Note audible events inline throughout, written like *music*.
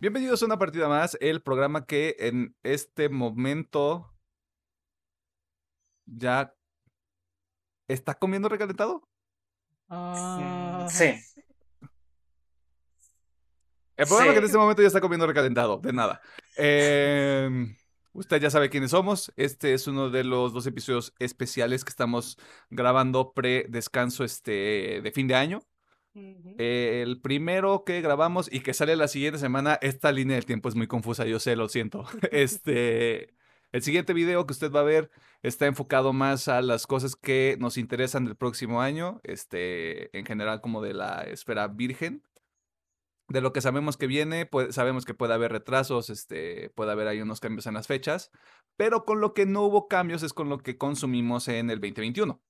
Bienvenidos a una partida más, el programa que en este momento ya está comiendo recalentado. Ah, Sí. El programa Sí. que en este momento ya está comiendo recalentado, de nada. Em, usted ya sabe quiénes somos. Este es uno de los dos episodios especiales que estamos grabando pre-descanso este, de fin de año. Ujú. El primero que grabamos y que sale la siguiente semana, esta línea del tiempo es muy confusa, yo sé, lo siento. *laughs* *laughs* Este, el siguiente video que usted va a ver está enfocado más a las cosas que nos interesan del próximo año, este, en general como de la esfera virgen. De lo que sabemos que viene, pues, sabemos que puede haber retrasos, este, puede haber ahí unos cambios en las fechas, pero con lo que no hubo cambios es con lo que consumimos en el 2021.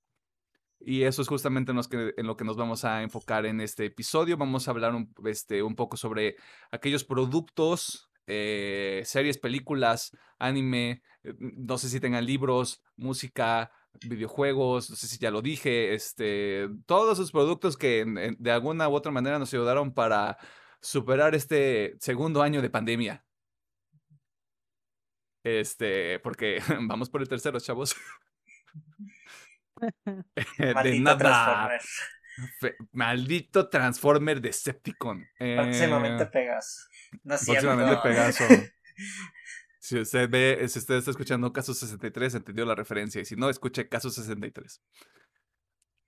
Y eso es justamente en, que- en lo que nos vamos a enfocar en este episodio. Vamos a hablar un, este, un poco sobre aquellos productos, eh, series, películas, anime, eh, no sé si tengan libros, música, videojuegos, no sé si ya lo dije, este, todos esos productos que de alguna u otra manera nos ayudaron para superar este segundo año de pandemia. Este, porque *laughs* vamos por el tercero, chavos. *laughs* de nada. Transformer. Fe- maldito Transformer Decepticon. Próximamente Eh, Pegaso. No es cierto. próximamente *laughs* Pegaso. Si usted ve, si usted está escuchando Caso 63, entendió la referencia. Y si no, escuche Caso 63.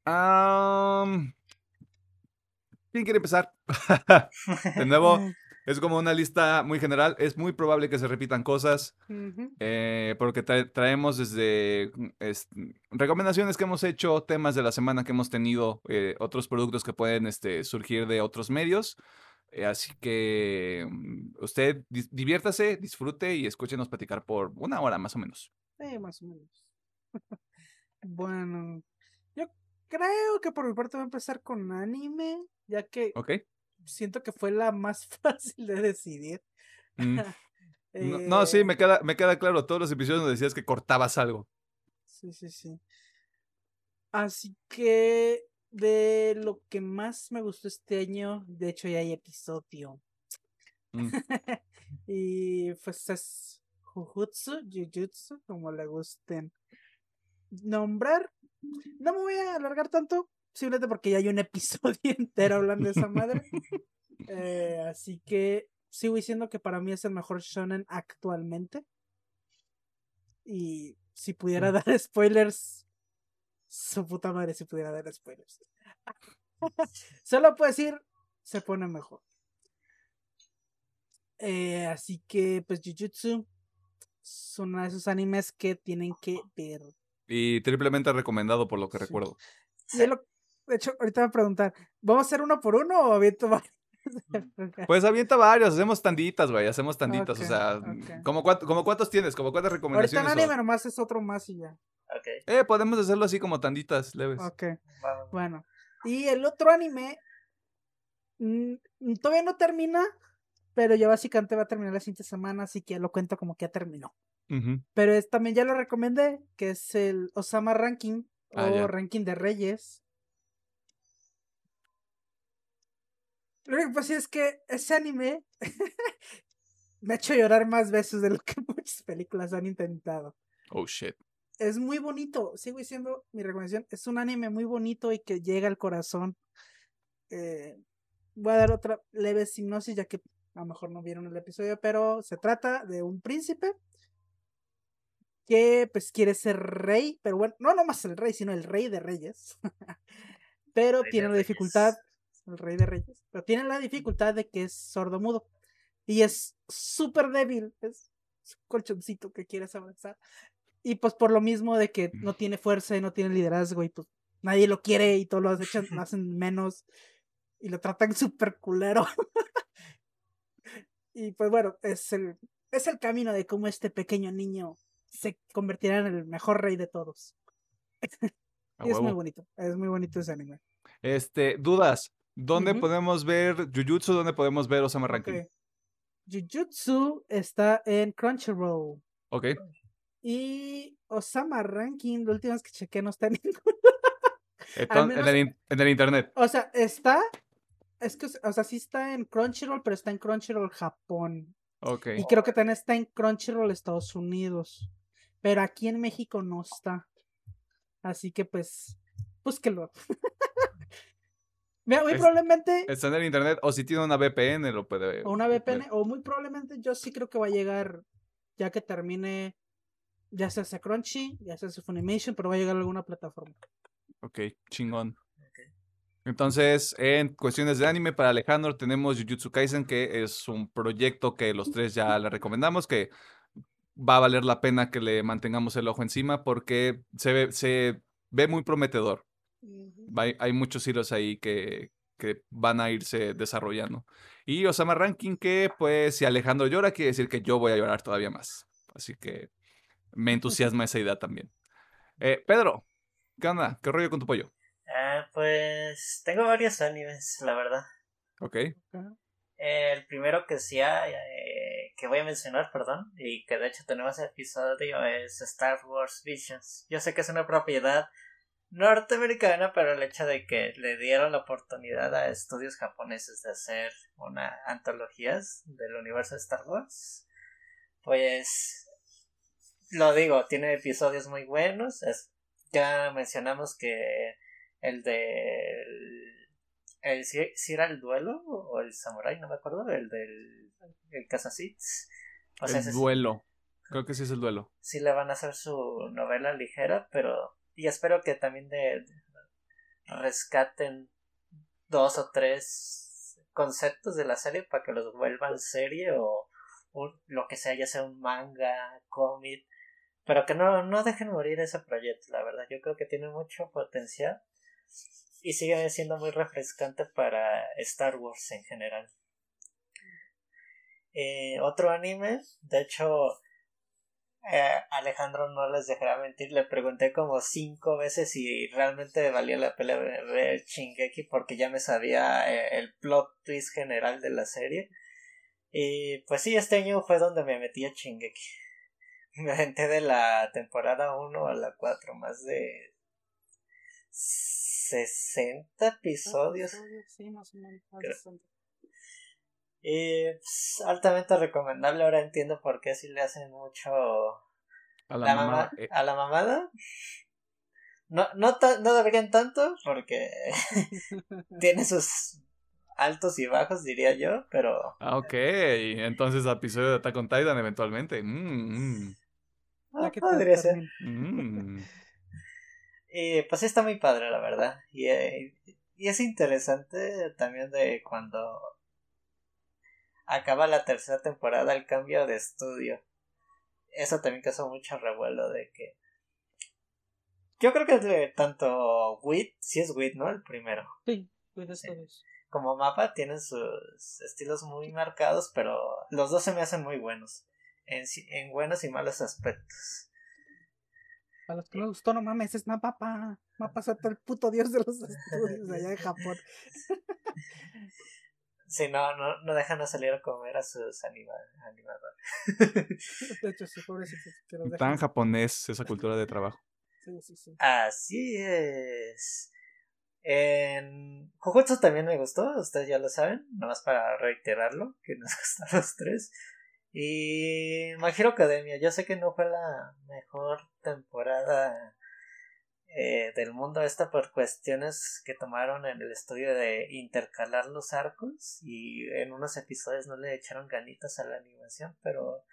Am, ¿Quién quiere empezar? *laughs* De nuevo, es como una lista muy general. Es muy probable que se repitan cosas. Eh, porque trae- traemos desde mm, es- recomendaciones que hemos hecho, temas de la semana que hemos tenido, eh, otros productos que pueden este, surgir de otros medios. Eh, así que mm, usted dis- diviértase, disfrute y escúchenos platicar por una hora más o menos. Sí, más o menos. *laughs* bueno, yo creo que por mi parte voy a empezar con anime, ya que ¿Ok? Siento que fue la más *laughs* fácil de decidir. Mm, *laughs* No, no, sí, Eh, me queda, me queda claro. Todos los episodios nos decías que cortabas algo. Sí, sí, sí. Así que de lo que más me gustó este año, de hecho ya hay episodio. Mm, *laughs* y pues es Jujutsu, Jujutsu, como le gusten nombrar. No me voy a alargar tanto, simplemente porque ya hay un *laughs* episodio entero hablando de esa madre. Eh, así que sigo diciendo que para mí es el mejor shonen actualmente. Y si pudiera dar spoilers, su puta madre si pudiera dar spoilers. *laughs* Solo puedo decir, se pone mejor. Eh, así que, pues, Jujutsu es uno de esos animes que tienen que ver. Y triplemente recomendado por lo que Sí. recuerdo. Y es lo- de hecho, ahorita me voy a preguntar, ¿vamos a hacer uno por uno o aviento varios? *laughs* Pues avienta varios, hacemos tanditas, güey, hacemos tanditas. O sea, ok. ¿como, cuánto- como cuántos tienes? ¿Como cuántas Ahorita en recomendaciones? o- anime nomás es otro más y ya. Ok, Eh, podemos hacerlo así como tanditas, leves. Ok, bueno. Y el otro anime mm, mm, todavía no termina, pero ya básicamente va a terminar la siguiente semana, así que ya lo cuento como que ya terminó. Pero es, también ya lo recomendé, que es el Osama Ranking Ah, o ya. Ranking de Reyes. Lo único que pasa es que ese anime *laughs* me ha hecho llorar más veces de lo que *laughs* muchas películas han intentado. Oh, shit. Es muy bonito, sigo diciendo mi recomendación, es un anime muy bonito y que llega al corazón. Eh, voy a dar otra leve hipnosis ya que a lo mejor no vieron el episodio, pero se trata de un príncipe que pues quiere ser rey, pero bueno, no nomás el rey, sino el rey de reyes. *laughs* pero Rey de tiene la Reyes. dificultad, el rey de reyes, pero tiene la dificultad de que es sordomudo y es súper débil, es un colchoncito que quieres abrazar. Y pues por lo mismo de que no tiene fuerza y no tiene liderazgo y pues nadie lo quiere y todos lo hacen, lo hacen menos y lo tratan súper culero. *laughs* y pues bueno, es el, es el camino de cómo este pequeño niño se convertirá en el mejor rey de todos. *laughs* Y es muy bonito, es muy bonito ese anime. Este, dudas. ¿Dónde podemos ver Jujutsu? ¿Dónde podemos ver Osama Ranking? Ok. Jujutsu está en Crunchyroll. Ok. Y Osama Ranking, la última vez que chequé, no está en *laughs* ningún. Menos- en, el, en el internet. O sea, está, Es que, o sea, sí está en Crunchyroll, pero está en Crunchyroll Japón. Ok. Y creo que también está en Crunchyroll Estados Unidos. Pero aquí en México no está. Así que pues, búsquelo. *laughs* Mira, muy Es- probablemente, Está en el internet o si tiene una VPN lo puede o una ver. VPN, o muy probablemente yo sí creo que va a llegar ya que termine, ya sea sea Crunchy, ya sea sea Funimation, pero va a llegar a alguna plataforma. Ok, chingón. Entonces, en cuestiones de anime, para Alejandro tenemos Jujutsu Kaisen, que es un proyecto que los tres ya le recomendamos, que va a valer la pena que le mantengamos el ojo encima porque se ve, se ve muy prometedor. Hay, hay muchos hilos ahí que, que van a irse desarrollando. Y Osama Ranking, que pues si Alejandro llora, quiere decir que yo voy a llorar todavía más. Así que me entusiasma esa idea también. Eh, Pedro, ¿qué onda? ¿Qué rollo con tu pollo? Ah, pues tengo varios animes, la verdad. Ok. El primero que sí hay, eh, que voy a mencionar, perdón, y que de hecho tenemos episodio es Star Wars Visions. Yo sé que es una propiedad norteamericana, pero el hecho de que le dieron la oportunidad a estudios japoneses de hacer una antologías del universo de Star Wars, pues lo digo, tiene episodios muy buenos. Es, ya mencionamos que el de el, si, si era el duelo o el samurai, no me acuerdo, el del el. O sea, el duelo. Creo que sí es el duelo. sí le van a hacer su novela ligera, pero y espero que también de, rescaten dos o tres conceptos de la serie para que los vuelvan serie o lo que sea, ya sea un manga, cómic, pero que no, no dejen morir ese proyecto, la verdad, yo creo que tiene mucho potencial y sigue siendo muy refrescante para Star Wars en general. Eh, otro anime, de hecho, eh, Alejandro no les dejará mentir, le pregunté como cinco veces si realmente valía la pena ver Shingeki porque ya me sabía eh, el plot twist general de la serie. Y pues sí, este año fue donde me metí a Shingeki. *laughs* Me aventé de la temporada 1 a la 4, más de 60 episodios. Sí, más o menos. más Creo- de 60. Y pues, altamente recomendable. Ahora entiendo por qué si le hacen mucho A la, la mamá. mama- eh, a la mamada. No, no, no deberían tanto porque *laughs* tiene sus altos y bajos, diría yo, pero ah, ok. Entonces, episodio de Attack on Titan eventualmente. Mm, mm, ah, te podría ser. mm. Y *laughs* pues sí está muy padre, la verdad. Y, eh, y es interesante también de cuando acaba la tercera temporada el cambio de estudio. Eso también causó mucho revuelo de que... Yo creo que de tanto Wit, sí es Wit, ¿no? El primero. Sí, eso es. Como mapa tienen sus estilos muy marcados, pero los dos se me hacen muy buenos. En, si- en buenos y malos aspectos. A los que no gustó, no mames, es Mapapa. Mapa es el puto dios de los estudios allá de Japón. *laughs* Si no, no, no dejan a salir a comer a sus anima- animadores. De hecho, sí, pobrecitos. Tan japonés esa cultura de trabajo. *laughs* Sí, sí, sí. Así es. En Jujutsu también me gustó, ustedes ya lo saben, nomás para reiterarlo, que nos *laughs* gustan los tres. Y My Hero Academia, yo sé que no fue la mejor temporada eh, del mundo esta por cuestiones que tomaron en el estudio de intercalar los arcos y en unos episodios no le echaron ganitas a la animación, pero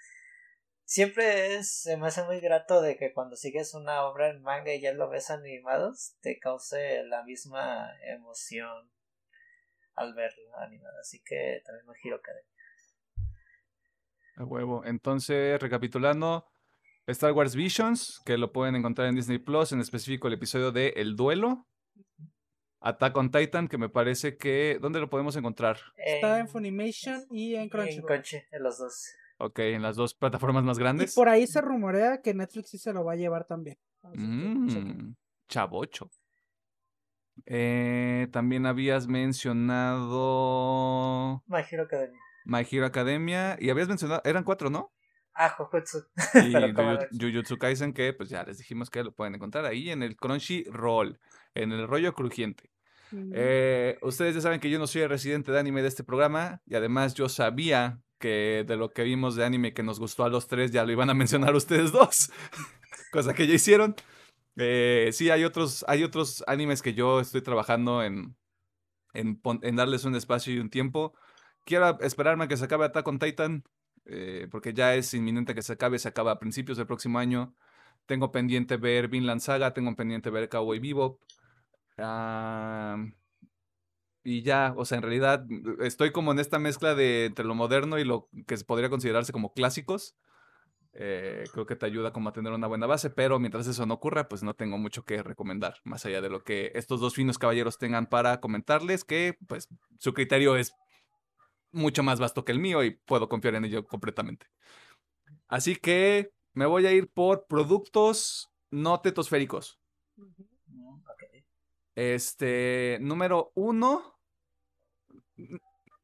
siempre es, se me hace muy grato de que cuando sigues una obra en manga y ya lo ves animados, te cause la misma emoción al verlo animado. Así que también me giro Academia. A huevo. Entonces, recapitulando, Star Wars Visions, que lo pueden encontrar en Disney Plus, en específico el episodio de El Duelo. Attack on Titan, que me parece que. ¿Dónde lo podemos encontrar? Está en Funimation y en En Crunchyroll. Crunchy, en los dos. Ok, en las dos plataformas más Y grandes. por ahí se rumorea que Netflix sí se lo va a llevar también. Así que, Mm, chavocho. Eh, también habías mencionado My Hero Academia. My Hero Academia y habías mencionado, eran cuatro, ¿no? Ah, Jujutsu. *laughs* Y. Jujutsu Kaisen, que pues ya les dijimos que lo pueden encontrar ahí en el Crunchyroll, en el rollo crujiente. Ujú. Eh, ustedes ya saben que yo no soy el residente de anime de este programa y además yo sabía que de lo que vimos de anime que nos gustó a los tres ya lo iban a mencionar ustedes dos, *laughs* cosa que ya hicieron. Eh, sí, hay otros, hay otros animes que yo estoy trabajando en, en, en darles un espacio y un tiempo. Quiero esperarme a que se acabe Attack on Titan, eh, porque ya es inminente que se acabe, se acaba a principios del próximo año. Tengo pendiente ver Vinland Saga, tengo pendiente ver Cowboy Bebop. Ah, y ya, o sea, en realidad estoy como en esta mezcla de entre lo moderno y lo que podría considerarse como clásicos. Eh, creo que te ayuda como a tener una buena base, pero mientras eso no ocurra, pues no tengo mucho que recomendar, más allá de lo que estos dos finos caballeros tengan para comentarles, que pues su criterio es mucho más vasto que el mío y puedo confiar en ello completamente. Así que me voy a ir por productos no tetosféricos. Mm, ok. Este, número uno.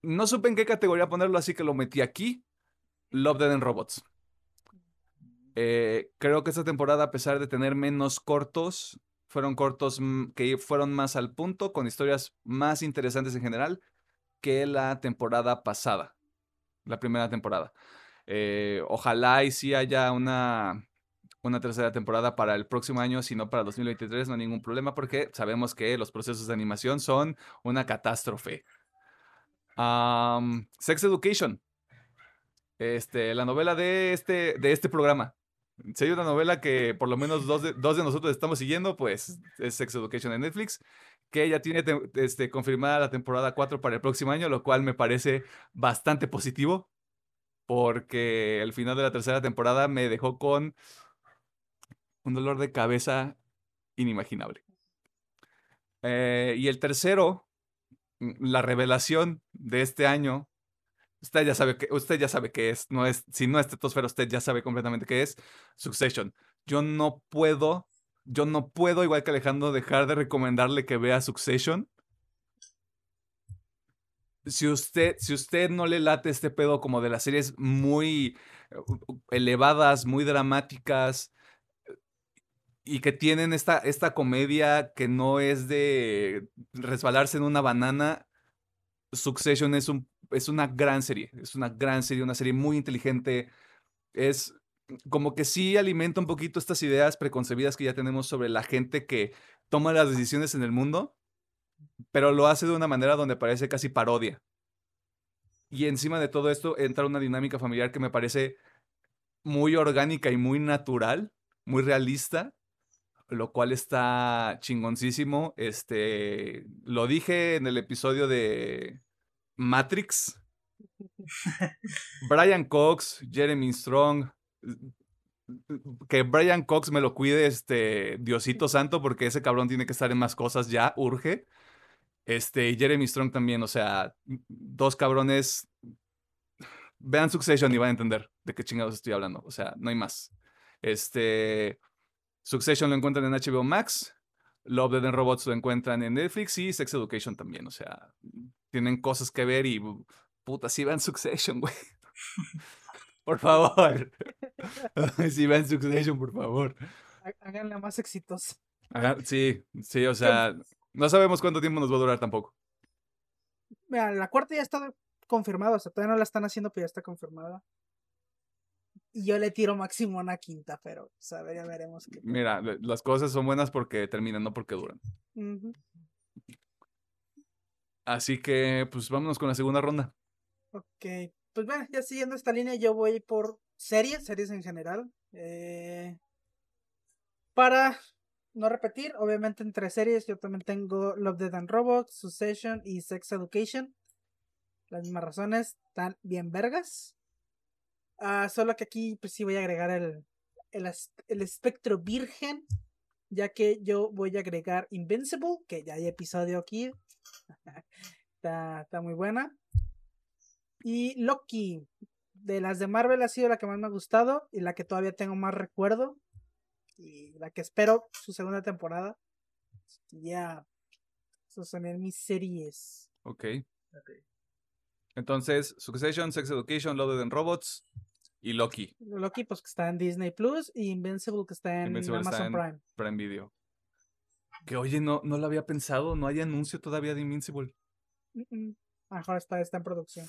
No supe en qué categoría ponerlo, así que lo metí aquí. Love, Dead and Robots. Eh, creo que esta temporada, a pesar de tener menos cortos, fueron cortos mm, que fueron más al punto, con historias más interesantes en general que la temporada pasada, la primera temporada. Eh, ojalá y sí haya una, una tercera temporada para el próximo año, si no para 2023, no hay ningún problema, porque sabemos que los procesos de animación son una catástrofe. Am, Sex Education. Este, la novela de este, de este programa. Si hay una novela que por lo menos dos de, dos de nosotros estamos siguiendo, pues es Sex Education en Netflix, que ya tiene te- este, confirmada la temporada 4 para el próximo año, lo cual me parece bastante positivo, porque el final de la tercera temporada me dejó con un dolor de cabeza inimaginable. Eh, y el tercero, mm, la revelación de este año, usted ya sabe que usted ya sabe qué es, no es, si no es tetosfera, usted ya sabe completamente qué es Succession. Yo no puedo, yo no puedo, igual que Alejandro, dejar de recomendarle que vea Succession. Si usted, si usted no le late este pedo como de las series muy eh, elevadas, muy dramáticas, y que tienen esta, esta comedia que no es de resbalarse en una banana. Succession es, un, es una gran serie, es una gran serie, una serie muy inteligente. Es como que sí alimenta un poquito estas ideas preconcebidas que ya tenemos sobre la gente que toma las decisiones en el mundo, pero lo hace de una manera donde parece casi parodia. Y encima de todo esto entra una dinámica familiar que me parece muy orgánica y muy natural, muy realista, lo cual está chingoncísimo. Este, lo dije en el episodio de Matrix. *laughs* Brian Cox, Jeremy Strong, que Brian Cox me lo cuide, este, Diosito Santo, porque ese cabrón tiene que estar en más cosas ya, urge. Este, y Jeremy Strong también, o sea, dos cabrones. Vean Succession y van a entender de qué chingados estoy hablando. O sea, no hay más. Este. Succession lo encuentran en HBO Max. Love, Dead and Robots lo encuentran en Netflix y Sex Education también. O sea, tienen cosas que ver y puta, sí vean Succession, güey. *laughs* Por favor. *laughs* sí vean Succession, por favor. Há- Háganla más exitosa. Sí, sí, o sea, no sabemos cuánto tiempo nos va a durar tampoco. Mira, la cuarta ya está confirmada, o sea, todavía no la están haciendo, pero ya está confirmada. Y yo le tiro máximo una quinta, pero, o sea, ya veremos qué. Mira, las cosas son buenas porque terminan, no porque duran. Así que, pues vámonos con la segunda ronda. Ok, pues bueno, ya siguiendo esta línea, yo voy por series, series en general. eh, para no repetir, obviamente entre series yo también tengo Love, Dead and Robots, Succession y Sex Education. Las mismas razones, están bien vergas. Ah, solo que aquí pues sí voy a agregar el, el, el espectro virgen, ya que yo voy a agregar Invincible, que ya hay episodio aquí. *laughs* está, está muy buena. Y Loki, de las de Marvel ha sido la que más me ha gustado y la que todavía tengo más recuerdo. Y la que espero su segunda temporada. Ya. Esos son mis series. Ok. Ok. Entonces, Succession, Sex Education, Love, and Robots y Loki, Loki, pues que está en Disney Plus. Y Invincible, que está en Invincible está Amazon en- Prime. Prime Video. Que oye, no, no lo había pensado, no hay anuncio todavía de Invincible. Mm, mm. A lo mejor está, está en producción.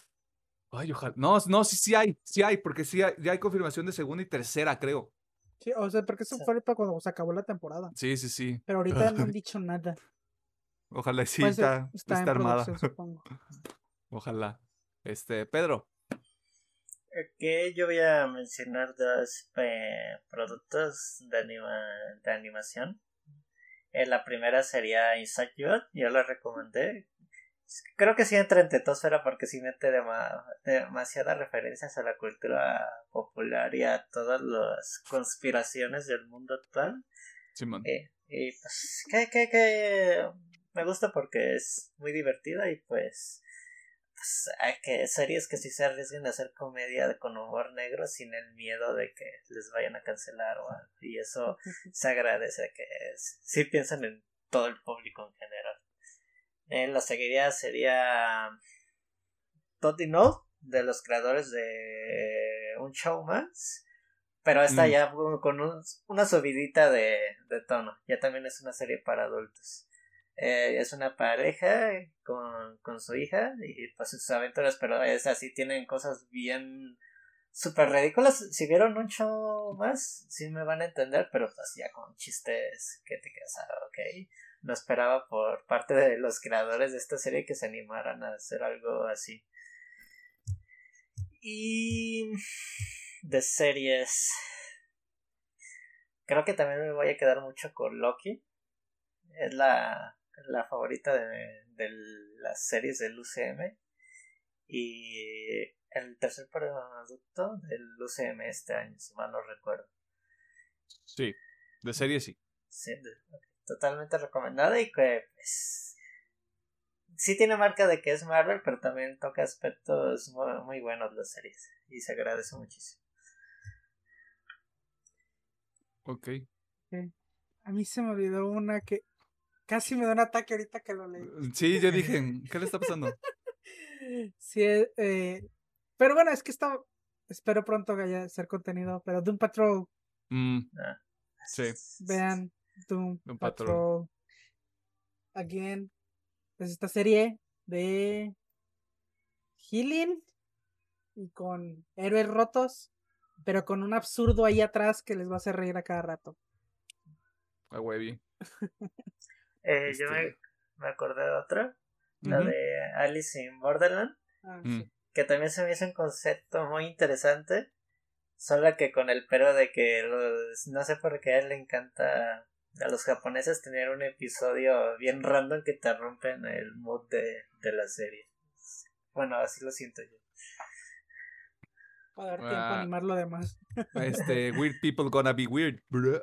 Ay, ojalá. No, no, sí, sí hay, sí hay, porque sí hay, ya hay confirmación de segunda y tercera, creo. Sí, o sea, porque eso Sí. fue para cuando se acabó la temporada. Sí, sí, sí. Pero ahorita no han dicho nada. *laughs* Ojalá y sí Puede ser- está, está está en armada. supongo. *laughs* Ojalá. Este, Pedro. Que yo voy a mencionar dos eh, productos de, anima- de animación. Eh, la primera sería Inside Job, yo la recomendé. Creo que sí entra en tetosfera porque sí mete dema- demasiadas referencias a la cultura popular y a todas las conspiraciones del mundo actual. Simón. Eh, y pues, que, que, que me gusta porque es muy divertida y pues, pues hay que series que sí se arriesguen a hacer comedia con humor negro sin el miedo de que les vayan a cancelar o algo. Y eso *laughs* se agradece que es- sí piensan en todo el público en general. Eh, la seguiría sería Totty No, de los creadores de Un Show Más. Pero esta Mm. ya con un- una subidita de, de tono. Ya también es una serie para adultos. Eh, es una pareja con, con su hija y pues sus aventuras, pero es así, tienen cosas bien súper ridículas. Si vieron un show más, sí me van a entender, pero pues ya con chistes que te quedas, ah, ok. No esperaba por parte de los creadores de esta serie que se animaran a hacer algo así. Y de series. Creo que también me voy a quedar mucho con Loki. Es la, la favorita de, de las series del UCM. Y el tercer producto del UCM este año, si mal no recuerdo. Sí. De serie sí. Sí, de- totalmente recomendada y que pues sí tiene marca de que es Marvel, pero también toca aspectos muy, muy buenos las series y se agradece muchísimo. Ok. A mí se me olvidó una que casi me da un ataque ahorita que lo leí. Sí, yo dije, ¿qué le está pasando? *laughs* Sí, eh, eh, pero bueno, es que está. Espero pronto que haya ser contenido. Pero Doom Patrol, Mm, Sí. vean Doom, Doom Patrol. Patrol. Again, es esta serie de Healing y con héroes rotos, pero con un absurdo ahí atrás que les va a hacer reír a cada rato. a huevi. *laughs* Eh, Yo me, Este- me acordé de otra, la de Alice in Borderland, Ah, Mm. sí. que también se me hizo un concepto muy interesante, solo que con el pero de que los, no sé por qué a él le encanta a los japoneses tener un episodio bien random que te rompen el mood de, de la serie. Bueno, así lo siento yo. Para dar tiempo a Ah. animar lo demás. *laughs* Este, Weird People Gonna Be Weird. bruh.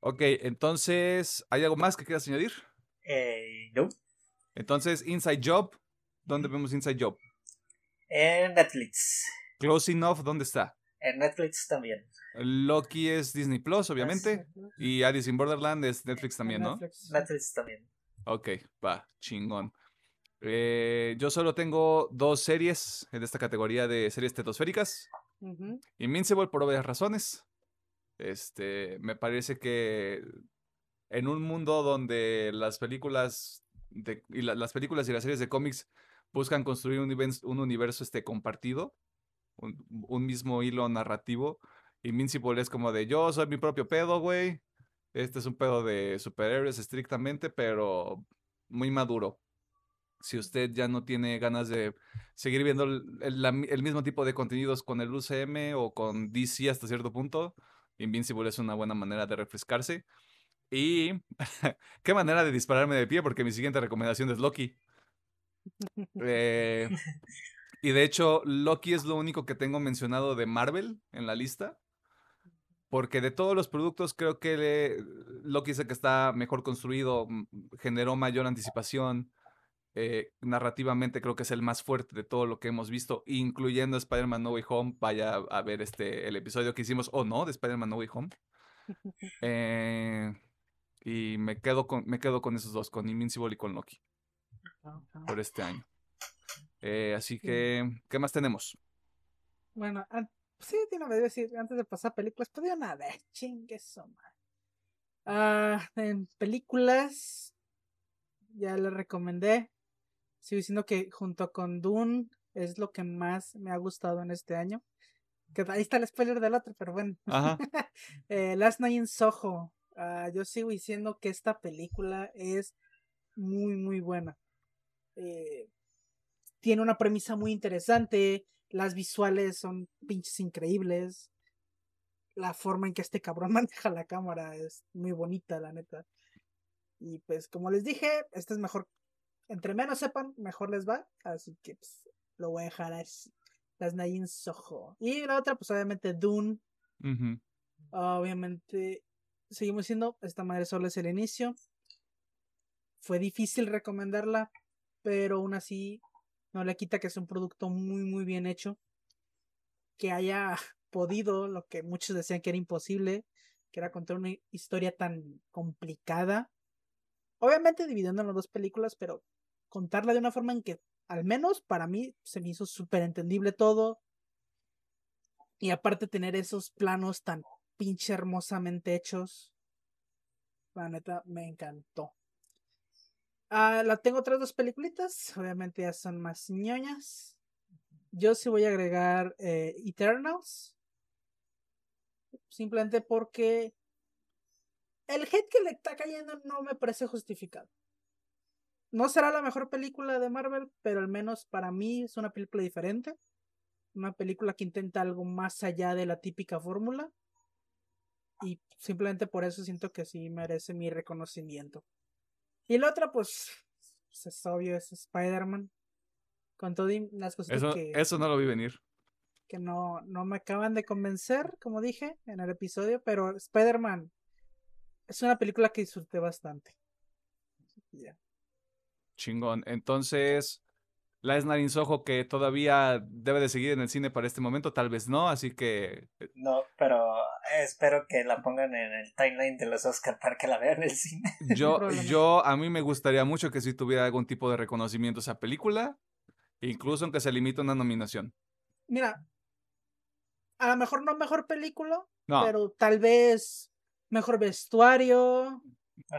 Ok, entonces, ¿hay algo más que quieras añadir? Eh, no. Entonces, Inside Job. ¿Dónde vemos Inside Job? En Netflix. Close Enough, ¿dónde está? En Netflix también. Loki es Disney Plus, obviamente. Netflix, Y Alice in Borderland es Netflix también, ¿no? Netflix. Netflix también. Ok, va, chingón. Eh, yo solo tengo dos series en esta categoría de series tetosféricas. Ujú. Invincible por obvias razones. Este, me parece que en un mundo donde las películas de- y la- las películas y las series de cómics buscan construir un, un universo este compartido, un, un mismo hilo narrativo, Invincible es como de yo soy mi propio pedo, güey. Este es un pedo de superhéroes estrictamente, pero muy maduro. Si usted ya no tiene ganas de seguir viendo el, el- la mi- el mismo tipo de contenidos con el UCM o con DC hasta cierto punto, Invincible es una buena manera de refrescarse. Y *laughs* qué manera de dispararme de pie, porque mi siguiente recomendación es Loki. *laughs* Eh, *laughs* y de hecho, Loki es lo único que tengo mencionado de Marvel en la lista. Porque de todos los productos, creo que le- Loki es el que está mejor construido, generó mayor anticipación. eh, narrativamente creo que es el más fuerte de todo lo que hemos visto, incluyendo Spider-Man No Way Home. Vaya a ver este, el episodio que hicimos, o no, de Spider-Man No Way Home. *laughs* Eh, y me quedo, con, me quedo con esos dos, con Invincible y con Loki, Ajá. por este año. Eh, así Sí. que, ¿qué más tenemos? Bueno, sí, tiene que decir, antes de pasar a películas, pues una vez, chingue. Ah, en películas, ya le recomendé. Sigo diciendo que junto con Dune es lo que más me ha gustado en este año. Que ahí está el spoiler del otro, pero bueno. Ajá. *laughs* Eh, Last Night in Soho. Ah, yo sigo diciendo que esta película es muy, muy buena. Eh, tiene una premisa muy interesante. Las visuales son pinches increíbles. La forma en que este cabrón *laughs* maneja la cámara es muy bonita, la neta. Y pues, como les dije, este es mejor. Entre menos sepan, mejor les va. Así que pues, lo voy a dejar así. Las Nayin Soho. Y la otra, pues obviamente Dune. Obviamente, seguimos diciendo, esta madre solo es el inicio. Fue difícil recomendarla, pero aún así no le quita que es un producto muy, muy bien hecho. Que haya *laughs* podido lo que muchos decían que era imposible, que era contar una historia tan complicada. Obviamente dividiendo en las dos películas, pero contarla de una forma en que, al menos para mí, se me hizo súper entendible todo. Y aparte tener esos planos tan pinche hermosamente hechos. La neta, me encantó. Ah, la tengo otras dos peliculitas. Obviamente ya son más ñoñas. Yo sí voy a agregar eh, Eternals. Simplemente porque el hate que le está cayendo no me parece justificado. No será la mejor película de Marvel, pero al menos para mí es una película diferente. Una película que intenta algo más allá de la típica fórmula. Y simplemente por eso siento que sí merece mi reconocimiento. Y la otra, pues, pues es obvio, es Spider-Man. Con todas las cosas Eso, que, eso no lo vi venir. que no, no me acaban de convencer, como dije en el episodio, pero Spider-Man es una película que disfruté bastante. Ya. Chingón. Entonces, la Snarin Soho que todavía debe de seguir en el cine para este momento, tal vez no, así que eh, No, pero espero que la pongan en el timeline de los Oscar para que la vean en el cine. *laughs* yo, yo, a mí me gustaría mucho que si tuviera algún tipo de reconocimiento esa película, incluso aunque se limite a una nominación. Mira, a lo mejor no mejor película, No, pero tal vez mejor vestuario,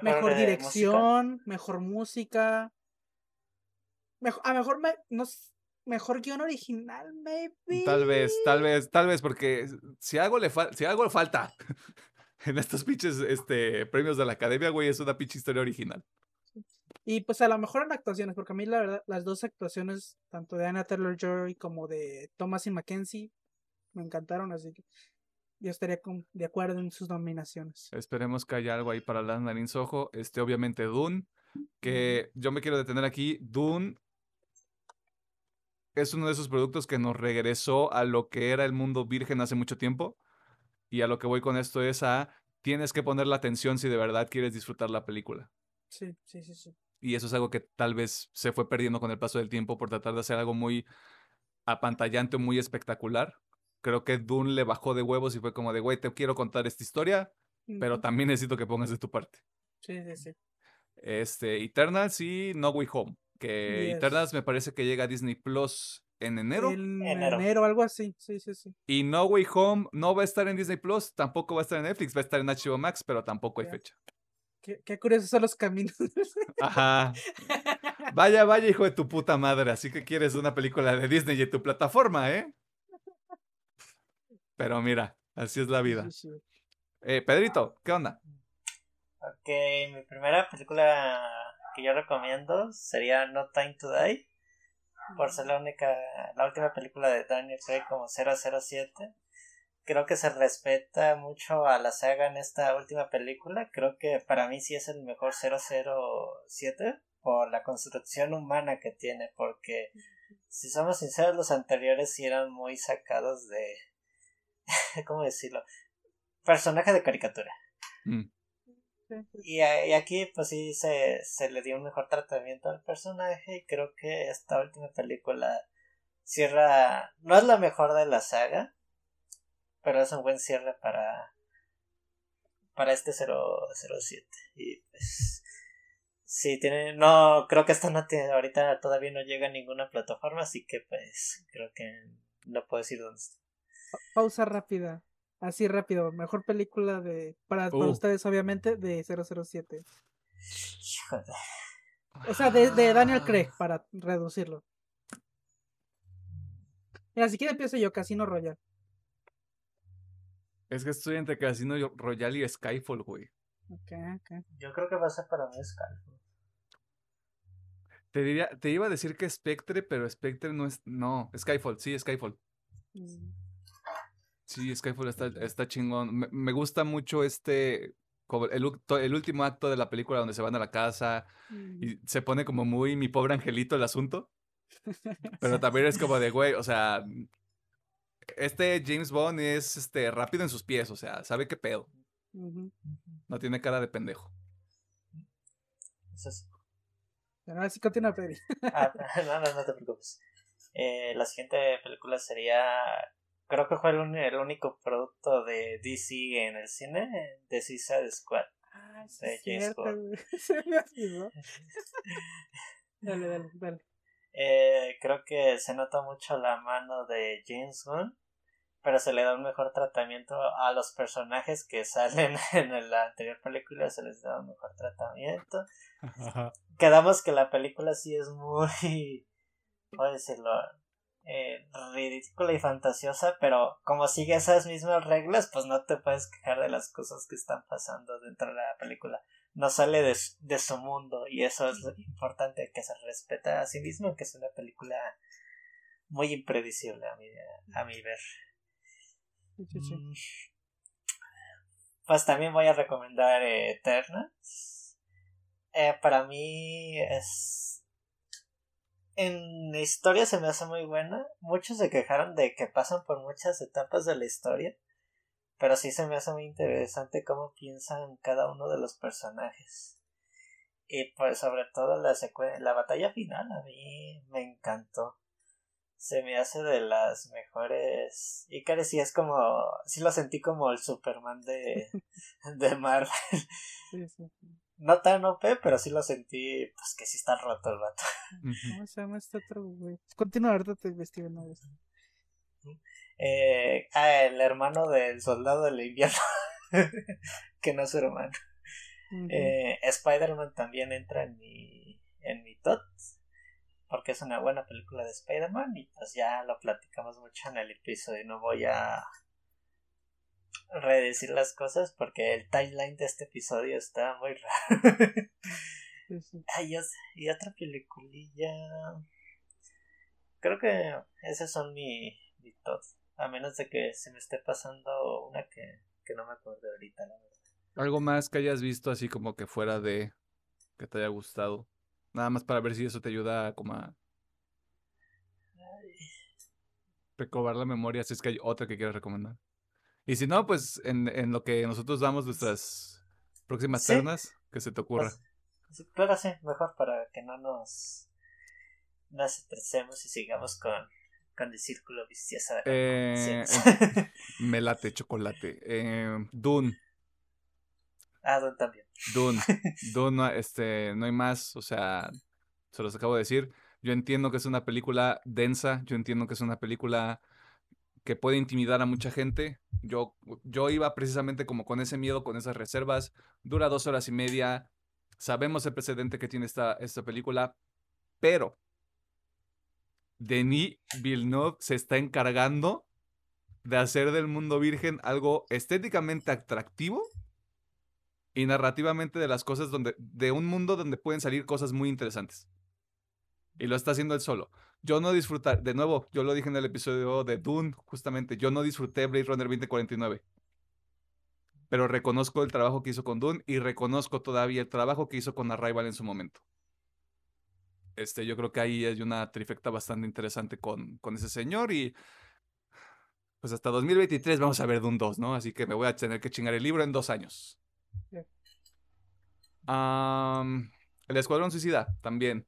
mejor música. dirección, mejor música. Mejor, a mejor me, no, mejor guion original, maybe. tal vez, tal vez, tal vez, porque si algo le, si algo le falta *laughs* en estos pinches este, premios de la academia, güey, es una pinche historia original. Y pues a lo mejor en actuaciones, porque a mí la verdad, las dos actuaciones, tanto de Anna Taylor Joy como de Thomas y Mackenzie, me encantaron, así que yo estaría con- de acuerdo en sus nominaciones. Esperemos que haya algo ahí para la Narin Soho. Este, obviamente, Dune. Que yo me quiero detener aquí. Dune es uno de esos productos que nos regresó a lo que era el mundo virgen hace mucho tiempo. Y a lo que voy con esto es a tienes que poner la atención si de verdad quieres disfrutar la película. Sí, sí, sí, sí. Y eso es algo que tal vez se fue perdiendo con el paso del tiempo por tratar de hacer algo muy apantallante, muy espectacular. Creo que Dune le bajó de huevos y fue como de, güey, te quiero contar esta historia, pero también necesito que pongas de tu parte. Sí, sí, sí. Este, Eternals y No Way Home. Que Yes. Eternals me parece que llega a Disney Plus en enero. En Enero. enero, algo así. Sí, sí, sí. Y No Way Home no va a estar en Disney Plus, tampoco va a estar en Netflix, va a estar en HBO Max, pero tampoco hay fecha. Qué, qué curiosos son los caminos. *laughs* Ajá. Vaya, vaya, hijo de tu puta madre. Así que quieres una película de Disney en tu plataforma, ¿eh? Pero mira, así es la vida. Sí, sí. Eh, Pedrito, ¿qué onda? Ok, mi primera película que yo recomiendo sería No Time to Die. Por ser la única, la última película de Daniel Craig como 007. Creo que se respeta mucho a la saga en esta última película. Creo que para mí sí es el mejor 007 por la construcción humana que tiene. Porque si somos sinceros, los anteriores sí eran muy sacados de. *laughs* ¿Cómo decirlo? Personaje de caricatura. Mm. Y, a- y aquí pues sí se, se le dio un mejor tratamiento al personaje y creo que esta última película cierra, no es la mejor de la saga, pero es un buen cierre para para este 007 y pues sí tiene no creo que esta no tiene ahorita todavía no llega a ninguna plataforma así que pues creo que no puedo decir dónde está. Pa- Pausa rápida. Así rápido, mejor película de para, para Uh. ustedes obviamente de 007. Híjole. O sea, de, de Daniel. Craig para reducirlo. Mira, si quiere empiezo yo, Casino Royale. Es que estoy entre Casino Royale y Skyfall, güey. Ok, ok. Yo creo que va a ser para mí Skyfall. Te diría, te iba a decir que Spectre, pero Spectre no es. No, Skyfall, sí, Skyfall. Mm, Sí, Skyfall está, está chingón. Me, me gusta mucho este. el, último acto de la película donde se van a la casa mm. y se pone como muy mi pobre angelito el asunto. *laughs* Pero también es como de, güey, o sea. Este James Bond es este rápido en sus pies, o sea, sabe qué pedo. No tiene cara de pendejo. Eso sí. Pero ahora sí continúa, Freddy. Ah, *laughs* no, no, no te preocupes. Eh, la siguiente película sería. Creo que fue el, único producto de DC en el cine, The Suicide Squad. Ah, sí De cierto. *laughs* Se me olvidó. *laughs* Dale, dale, dale. Eh, creo que se nota mucho la mano de James Gunn, pero se le da un mejor tratamiento a los personajes que salen *laughs* en la anterior película, se les da un mejor tratamiento. Quedamos que la película sí es muy, ¿cómo decirlo? Eh, ridícula y fantasiosa, pero como sigue esas mismas reglas, pues no te puedes quejar de las cosas que están pasando dentro de la película. No sale de, su- de su mundo y eso es lo importante, que se respeta a sí mismo, que es una película muy impredecible a mi, a mi ver. Sí, sí, sí. Mm. Pues también voy a recomendar eh, Eternals. Eh, para mí es. En la historia se me hace muy buena. Muchos se quejaron de que pasan por muchas etapas de la historia. Pero sí se me hace muy interesante cómo piensan cada uno de los personajes. Y pues sobre todo la la batalla final a mí me encantó se me hace de las mejores. Y sí es como. Sí lo sentí como el Superman de, *laughs* de Marvel. Sí, sí. No tan OP, pero sí lo sentí. Pues que sí está roto el vato. *laughs* ¿Cómo se llama este otro, güey? Continúa, ahorita te investigo una vez. Eh, ah, el hermano del soldado del invierno. *laughs* que no es su hermano. Ujú. Eh, Spider-Man también entra en mi. En mi top. Porque es una buena película de Spider-Man. Y pues ya lo platicamos mucho en el episodio. No voy a redecir las cosas porque el timeline de este episodio está muy raro. Ay, os- y otra peliculilla. Creo que esos son mi, mi top. A menos de que se me esté pasando una que, que no me acuerdo ahorita, la verdad. Algo más que hayas visto así como que fuera de que te haya gustado. Nada más para ver si eso te ayuda como a recobrar la memoria si es que hay otra que quieras recomendar. Y si no, pues en, en lo que nosotros damos nuestras próximas Sí. ternas, que se te ocurra. pues, sí, claro, sí, mejor para que no nos, nos estresemos y sigamos con, con el círculo vicioso de Eh, nonsense. *laughs* Me late chocolate. Eh, Dune, ah, Don también. Dune, *laughs* Dune, no, este, no hay más, o sea, se los acabo de decir. Yo entiendo que es una película densa, yo entiendo que es una película que puede intimidar a mucha gente. Yo, yo iba precisamente como con ese miedo, con esas reservas. Dura dos horas y media. Sabemos el precedente que tiene esta, esta película, pero Denis Villeneuve se está encargando de hacer del mundo virgen algo estéticamente atractivo y narrativamente de las cosas donde, de un mundo donde pueden salir cosas muy interesantes. Y lo está haciendo él solo. Yo no disfrutar, de nuevo, yo lo dije en el episodio de Dune, justamente, yo no disfruté Blade Runner 2049. Pero reconozco el trabajo que hizo con Dune y reconozco todavía el trabajo que hizo con Arrival en su momento. Este, yo creo que ahí hay una trifecta bastante interesante con, con ese señor y pues hasta 2023 vamos a ver Dune 2, ¿no? Así que me voy a tener que chingar el libro en dos años. Am, el Escuadrón Suicida, también.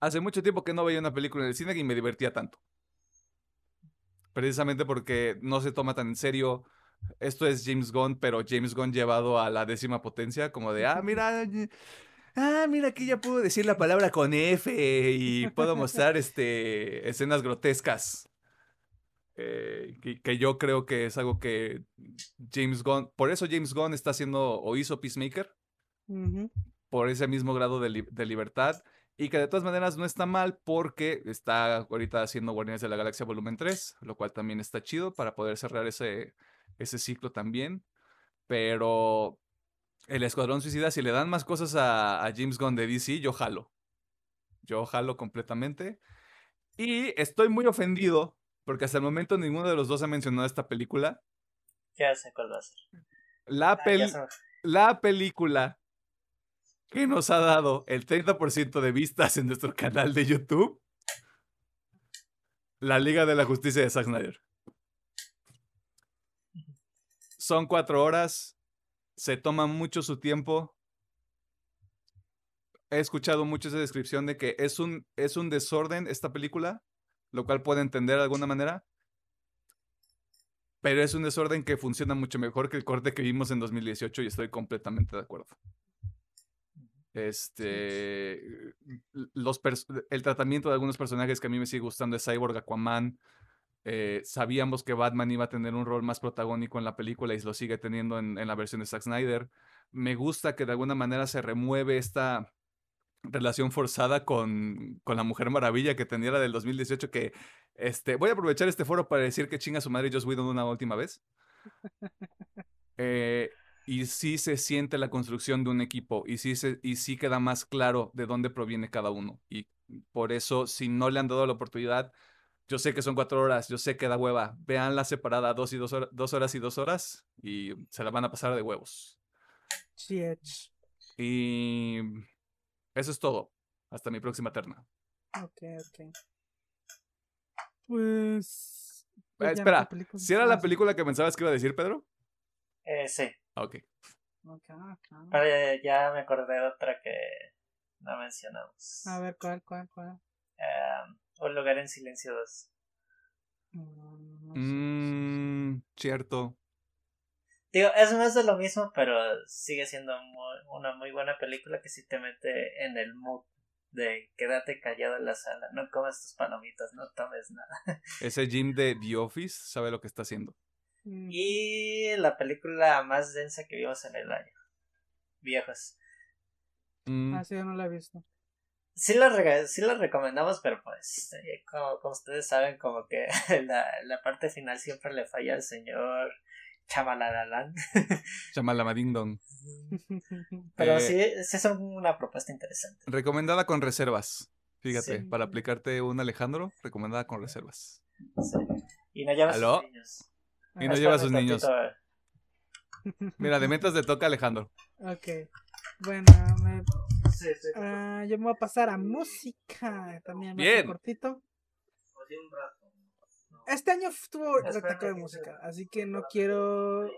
Hace mucho tiempo que no veía una película en el cine y me divertía tanto. Precisamente porque no se toma tan en serio. Esto es James Gunn, pero James Gunn llevado a la décima potencia, como de, ah, *laughs* mira, ah, mira, aquí ya puedo decir la palabra con F y puedo mostrar este, escenas grotescas. eh, que, que yo creo que es algo que James Gunn, por eso James Gunn está haciendo o hizo Peacemaker, por ese mismo grado de, li- de libertad. Y que de todas maneras no está mal porque está ahorita haciendo Guardianes de la Galaxia Volumen 3, lo cual también está chido para poder cerrar ese, ese ciclo también. Pero el Escuadrón Suicida, si le dan más cosas a, a James Gunn de DC, yo jalo. Yo jalo completamente. Y estoy muy ofendido porque hasta el momento ninguno de los dos ha mencionado esta película. Ya sé cuál va a ser. La, Ah, la película que nos ha dado el 30% de vistas en nuestro canal de YouTube. La Liga de la Justicia de Zack Snyder. Son cuatro horas. Se toma mucho su tiempo. He escuchado mucho esa descripción de que es un, es un desorden esta película, lo cual puedo entender de alguna manera. Pero es un desorden que funciona mucho mejor que el corte que vimos en 2018 y estoy completamente de acuerdo. Este, los pers- el tratamiento de algunos personajes que a mí me sigue gustando es Cyborg, Aquaman. eh, sabíamos que Batman iba a tener un rol más protagónico en la película y lo sigue teniendo en, en la versión de Zack Snyder. Me gusta que de alguna manera se remueve esta relación forzada con, con la Mujer Maravilla que tenía la del 2018 que este, voy a aprovechar este foro para decir que chinga su madre Joss Whedon una última vez. *laughs* Eh, y sí se siente la construcción de un equipo y sí, se, y sí queda más claro de dónde proviene cada uno. Y por eso, si no le han dado la oportunidad, yo sé que son cuatro horas, yo sé que da hueva. Veanla separada dos, y dos, hora- dos horas y dos horas y se la van a pasar de huevos. Y eso es todo. Hasta mi próxima terna. Ok, ok. Pues. Eh, espera. ¿si era Ah, la película que pensabas que iba a decir, Pedro? Eh, sí. Ah, Ok. Ok, ok. Pero eh, ya me acordé de otra que no mencionamos. A ver, ¿cuál, cuál, cuál? Eh, un lugar en silencio 2. Mm, no sé. Mm, cierto. Digo, es más de lo mismo, pero sigue siendo muy- una muy buena película que sí te mete en el mood de quédate callado en la sala, no comas tus palomitas, no tomes nada. Ese Jim de The Office sabe lo que está haciendo. Mm, Y la película más densa que vimos en el año. Viejos. Mm, Ah, sí, yo no la he visto. Sí la, sí la recomendamos, pero pues, eh, como, como ustedes saben, como que *laughs* la, la parte final siempre le falla al señor Chamalalalán. *laughs* Chamalama Ding Dong. *laughs* Pero Eh, sí, sí es una propuesta interesante. Recomendada con reservas. Fíjate, Sí. para aplicarte un Alejandro, recomendada con reservas. Sí. Y no lleva a ¿Aló? sus niños. Y no lleva a sus niños. tantito. *laughs* Mira, de metas le toca Alejandro. Ok. Bueno, me- Sí, sí. ah, yo me voy a pasar a música. También más Bien. cortito. Este año estuvo Espérate retaco de música, así que no quiero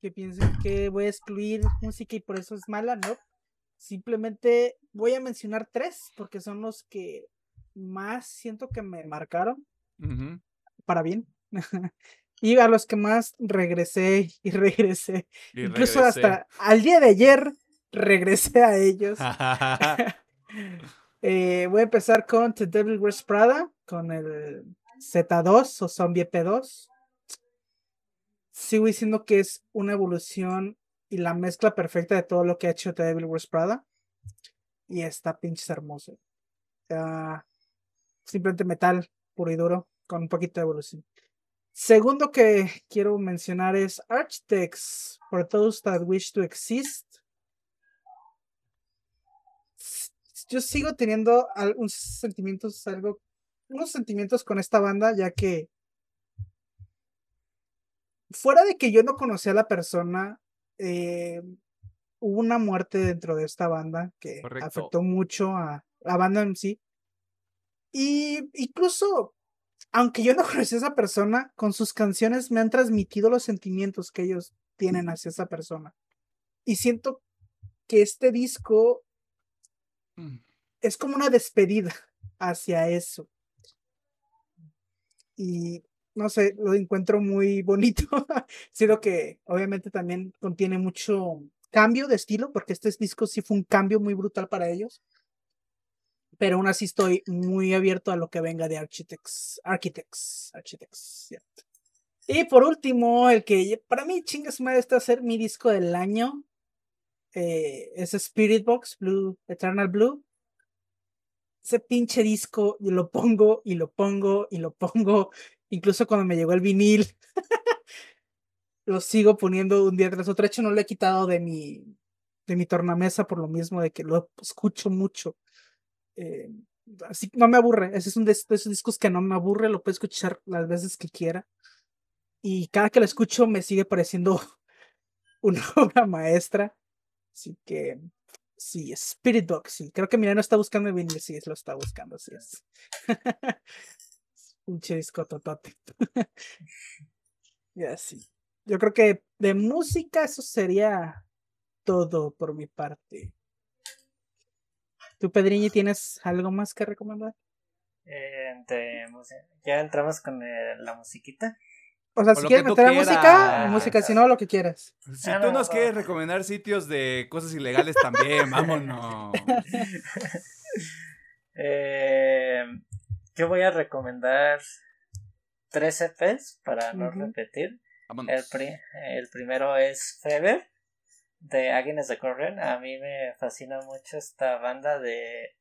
que piensen que voy a excluir música y por eso es mala, no. Simplemente voy a mencionar tres porque son los que más siento que me marcaron para bien. *laughs* y a los que más regresé y *laughs* regresé. Y Incluso regresé. hasta al día de ayer regresé a ellos. *laughs* *laughs* Eh, voy a empezar con The Devil Wears Prada, con el Z2 o Zombie P2. Sigo diciendo que es una evolución y la mezcla perfecta de todo lo que ha hecho The Devil Wears Prada. Y está pinches hermoso. Ah, simplemente metal puro y duro, con un poquito de evolución. Segundo que quiero mencionar es Architects for Those That Wish to Exist. Yo sigo teniendo algunos sentimientos, algo, unos sentimientos con esta banda, ya que fuera de que yo no conocía a la persona, eh, hubo una muerte dentro de esta banda que Correcto. afectó mucho a la banda en sí. Y incluso, aunque yo no *laughs* conocí a esa persona, con sus canciones me han transmitido los sentimientos que ellos tienen hacia esa persona. Y siento que este disco Mm. es como una despedida hacia eso. Y no sé, lo encuentro muy bonito. *laughs* Siento que obviamente también contiene mucho cambio de estilo, porque este disco sí fue un cambio muy brutal para ellos. Pero aún así estoy muy abierto a lo que venga de Architects. Architects. Architects. Y por último, el que para mí, chingas madre, a ser mi disco del año. eh, es Spirit Box Blue, Eternal Blue. Ese pinche disco, yo lo pongo y lo pongo y lo pongo. Incluso cuando me llegó el vinil, *laughs* lo sigo poniendo un día tras otro. De hecho, no lo he quitado de mi, de mi tornamesa por lo mismo de que lo escucho mucho. Eh, así no me aburre. Ese es un de esos discos que no me aburre, lo puedo escuchar las veces que quiera. Y cada que lo escucho me sigue pareciendo *laughs* una *laughs* obra maestra. Así que sí, Spirit Box, sí. Creo que Milano está buscando vinil, sí, lo está buscando, así es. *laughs* Pinche disco totote. Ya sí. Yo creo que de música eso sería todo por mi parte. ¿Tú, Pedriñi, tienes algo más que recomendar? Eh, música- ya entramos con el- la musiquita. O sea, O si lo quieres meter música, música, si no, lo que quieras. Si Ah, tú no, nos no. quieres recomendar sitios de cosas ilegales también, *laughs* vámonos. *laughs* Eh, yo voy a recomendar tres EPs para no repetir. El, pri- el primero es Fever de Agnes de Corren. A mí me fascina mucho esta banda de...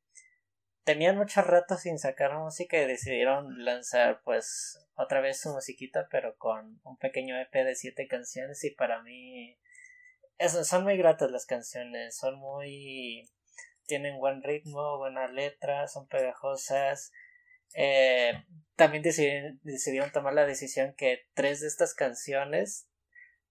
Tenían mucho rato sin sacar música y decidieron lanzar pues otra vez su musiquita pero con un pequeño EP de siete canciones y para mí eso, son muy gratas las canciones, son muy... tienen buen ritmo, buena letra, son pegajosas. Eh, también decidi- decidieron tomar la decisión que tres de estas canciones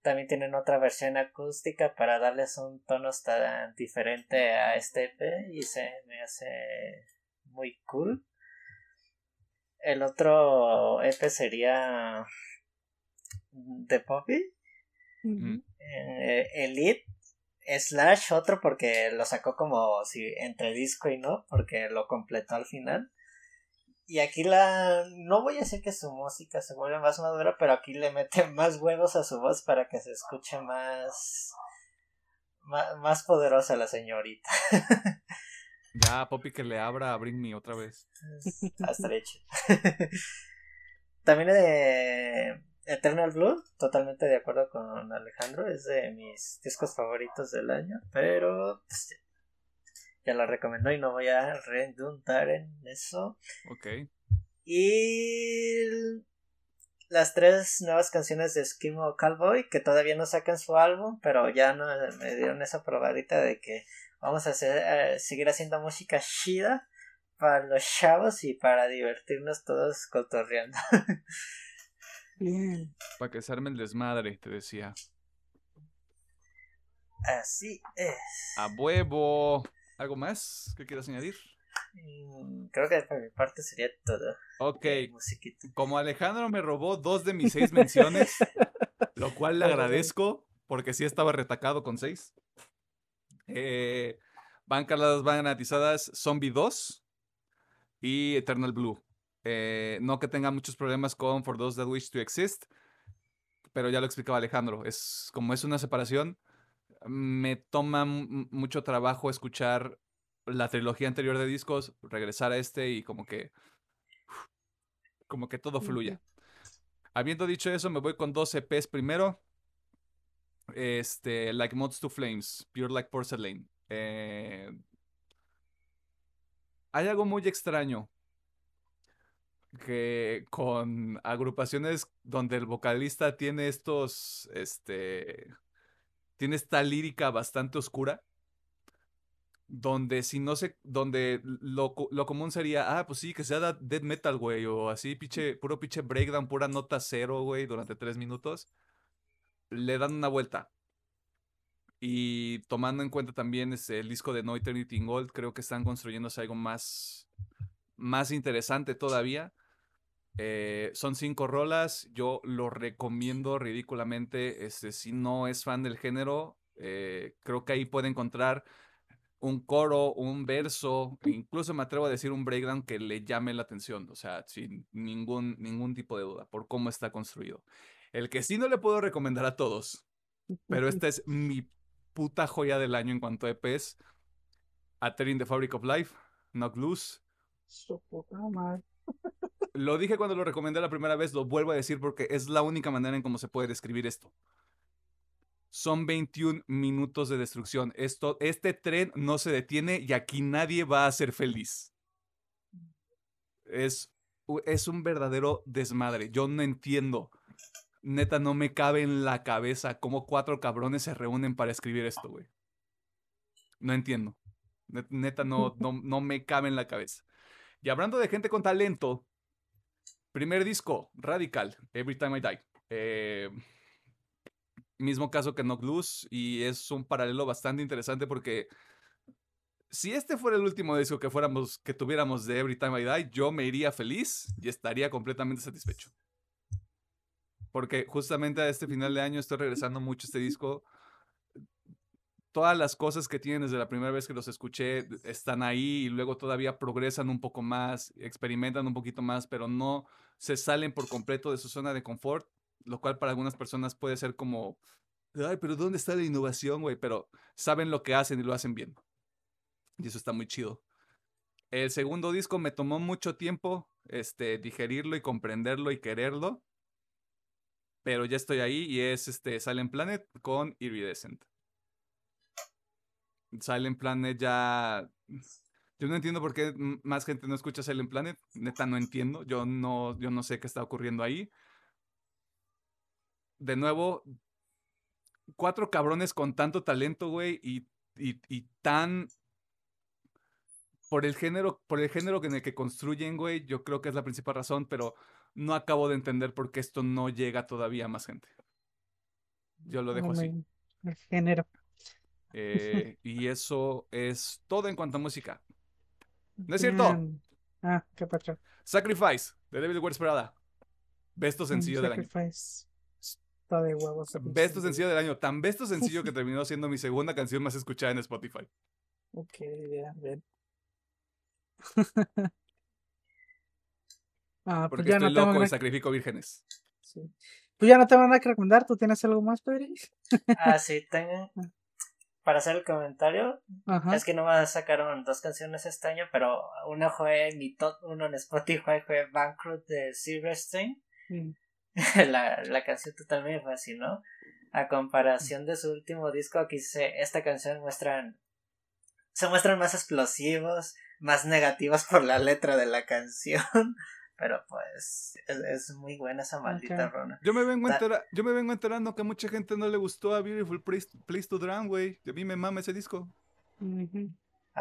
también tienen otra versión acústica para darles un tono tan diferente a este EP y se me hace muy cool. El otro EP sería The Poppy, eh, Elite slash otro porque lo sacó como si entre disco y no porque lo completó al final y aquí la no voy a decir que su música se vuelve más madura pero aquí le mete *laughs* más huevos a su voz para que se escuche más más, más poderosa la señorita *laughs* Ya, Poppy, que le abra a Bring Me otra vez. hasta hecho *laughs* también de Eternal Blue totalmente de acuerdo con Alejandro es de mis discos favoritos del año pero pues, ya lo recomendó y no voy a redundar en eso Ok. y las tres nuevas canciones de Eskimo Cowboy que todavía no sacan su álbum pero ya no me dieron esa probadita de que vamos a hacer, eh, seguir haciendo música chida para los chavos y para divertirnos todos cotorreando *laughs* Bien. Para que se arme el desmadre, te decía. así es A huevo. ¿Algo más que quieras añadir? Mm, creo que por mi parte sería todo Ok. Como Alejandro me robó dos de mis seis menciones, *laughs* lo cual le agradezco, porque sí estaba retacado con seis. Eh, van caladas, van garantizadas Zombie 2 y Eternal Blue. Eh, no que tenga muchos problemas con For Those That Wish to Exist, pero ya lo explicaba Alejandro. Es como es una separación, me toma mucho trabajo escuchar la trilogía anterior de discos, regresar a este y como que como que todo fluya. Habiendo dicho eso, me voy con dos EPs primero. Este, Like Mods to Flames, Pure Like Porcelain. Eh, hay algo muy extraño que con agrupaciones donde el vocalista tiene estos, este, tiene esta lírica bastante oscura, donde si no se, donde lo, lo común sería, ah, pues sí, que sea death metal, güey, o así, pinche, puro pinche breakdown, pura nota cero, güey, durante tres minutos, le dan una vuelta. Y tomando en cuenta también este, el disco de No Eternity in Gold, creo que están construyéndose algo más, más interesante todavía. Eh, son cinco rolas, yo lo recomiendo ridículamente. Este, si no es fan del género, eh, creo que ahí puede encontrar un coro, un verso, e incluso me atrevo a decir un breakdown que le llame la atención, o sea, sin ningún, ningún tipo de duda por cómo está construido. El que sí no le puedo recomendar a todos, pero esta es mi puta joya del año en cuanto a EPs, A Tear in the Fabric of Life Knock Loose. Lo dije cuando lo recomendé la primera vez, lo vuelvo a decir porque es la única manera en cómo se puede describir esto. Son 21 minutos de destrucción. Esto, este tren no se detiene y aquí nadie va a ser feliz. Es, es un verdadero desmadre. Yo no entiendo. Neta, no me cabe en la cabeza cómo cuatro cabrones se reúnen para escribir esto, güey. No entiendo. Net- Neta, no, no, no me cabe en la cabeza. Y hablando de gente con talento, primer disco, Radical, Every Time I Die. Eh, mismo caso que Knock Loose y es un paralelo bastante interesante porque si este fuera el último disco que fuéramos que tuviéramos de Every Time I Die, yo me iría feliz y estaría completamente satisfecho. Porque justamente a este final de año estoy regresando mucho a este disco. Todas las cosas que tienen desde la primera vez que los escuché están ahí y luego todavía progresan un poco más, experimentan un poquito más, pero no se salen por completo de su zona de confort, lo cual para algunas personas puede ser como, ay, pero ¿dónde está la innovación, güey? Pero saben lo que hacen y lo hacen bien. Y eso está muy chido. El segundo disco me tomó mucho tiempo este, digerirlo y comprenderlo y quererlo. Pero ya estoy ahí y es este Silent Planet con Iridescent. Silent Planet ya. Yo no entiendo por qué más gente no escucha Silent Planet. Neta, no entiendo. Yo no, yo no sé qué está ocurriendo ahí. De nuevo, cuatro cabrones con tanto talento, güey, y, y, y tan por el género, por el género en el que construyen, güey, yo creo que es la principal razón, pero no acabo de entender por qué esto no llega todavía a más gente. Yo lo dejo así. El género. Eh, y eso es todo en cuanto a música. ¿No es cierto? Bien. Ah, qué pacho. Sacrifice, de Devil Wears Prada. Besto sencillo del año. Sacrifice. Está de huevos. Besto sencillo del año. Tan besto sencillo que *laughs* terminó siendo mi segunda canción más escuchada en Spotify. Ok, bien, bien. *laughs* ah, pues Porque ya estoy no tengo loco y sacrifico vírgenes. sí. Pues ya no tengo nada que recomendar. ¿Tú tienes algo más, Pedri? Ah, sí, tengo. *laughs* Para hacer el comentario, Ajá. es que no me sacaron dos canciones este año, pero una fue mi top uno en Spotify, fue Bankrupt de Silverstein. Mm. *laughs* la, la canción total me fascinó. A comparación de su último disco, aquí se, esta canción muestran. Se muestran más explosivos, más negativos por la letra de la canción. *laughs* Pero pues es, es muy buena esa maldita Ok. rona. Yo me, vengo entera- yo me vengo enterando que a mucha gente no le gustó a Beautiful Place, Place to Drown, güey. A mí me mama ese disco. A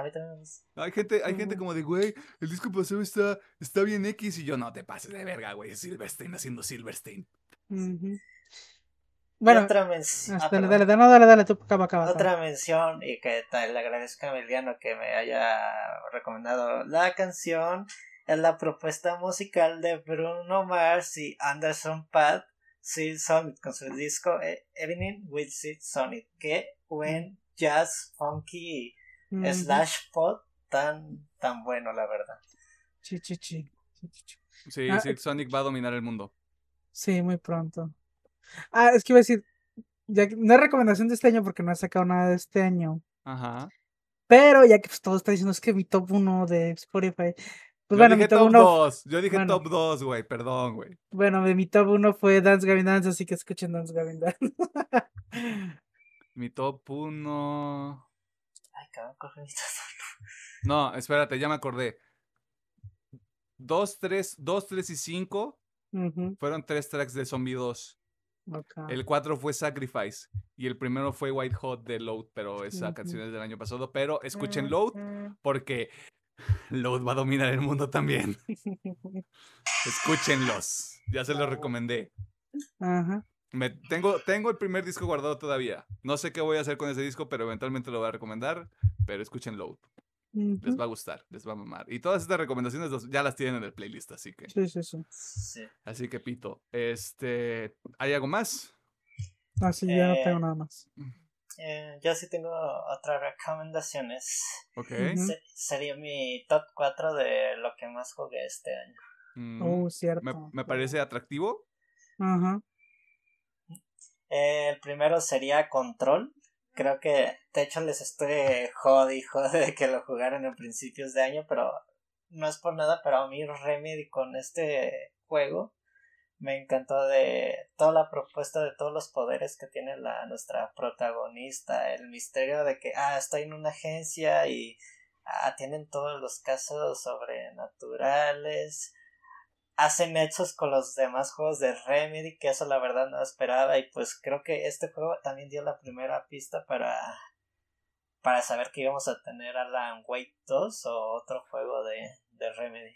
mí también. Hay gente, hay gente como de, güey, el disco pasado está, está bien X. Y yo, no te pases de verga, güey. Silverstein haciendo Silverstein. Bueno, otra mención. ah, dale, dale, dale, no, dale, dale, tú acaba, acaba. acaba. Otra mención y que ta- le agradezco a Emiliano que me haya recomendado la canción es la propuesta musical de Bruno Mars y Anderson Paak Sid Summit con su disco eh, Evening with Sid Summit que buen jazz funky Ujú. slash pop tan tan bueno la verdad Chi, chi, chi. Chi, chi, chi. Sí, Ah, sí, Sonic va a dominar el mundo. Sí, muy pronto. Ah, es que iba a decir, ya que- no es recomendación de este año porque no he sacado nada de este año. Ajá. Pero ya que pues, todo está diciendo es que mi top 1 de Spotify. Pues Yo bueno, mi dije top top 1 2. Yo dije bueno. top 2, güey. Perdón, güey. Bueno, mi top 1 fue Dance Gavin Dance, así que escuchen Dance Gavin Dance. Mi top 1. ay cabrón coge mi No, espérate, ya me acordé. 2, 3, 2, 3 y 5 Ujú, fueron tres tracks de Zombie 2. ok. El 4 fue Sacrifice. Y el primero fue White Hot de Load, pero esa canción es del año pasado. Pero escuchen Mm, Load mm. porque *laughs* Load va a dominar el mundo también. Escúchenlos. Ya se los recomendé. Ajá. Me, tengo, tengo el primer disco guardado todavía. No sé qué voy a hacer con ese disco, pero eventualmente lo voy a recomendar. Pero escuchen Load. Les va a gustar, les va a mamar. Y todas estas recomendaciones los- ya las tienen en el playlist, así que. Sí, sí, sí. sí. Así que pito. Este. ¿Hay algo más? Así ya no tengo nada más. Eh, yo sí tengo otras recomendaciones Ok. Ujú. Se- sería mi top 4 de lo que más jugué este año Mm, Oh, cierto. me, me parece atractivo. Ajá. Eh, el primero sería Control. creo que de hecho les estoy jode y jode de que lo jugaran en principios de año, pero no es por nada, pero a mí Remedy con este juego me encantó de toda la propuesta de todos los poderes que tiene la nuestra protagonista, el misterio de que ah está en una agencia y ah, tienen todos los casos sobrenaturales, hacen hechos con los demás juegos de Remedy, que eso la verdad no esperaba y pues creo que este juego también dio la primera pista para para saber que íbamos a tener Alan Wake 2 o otro juego de, de Remedy.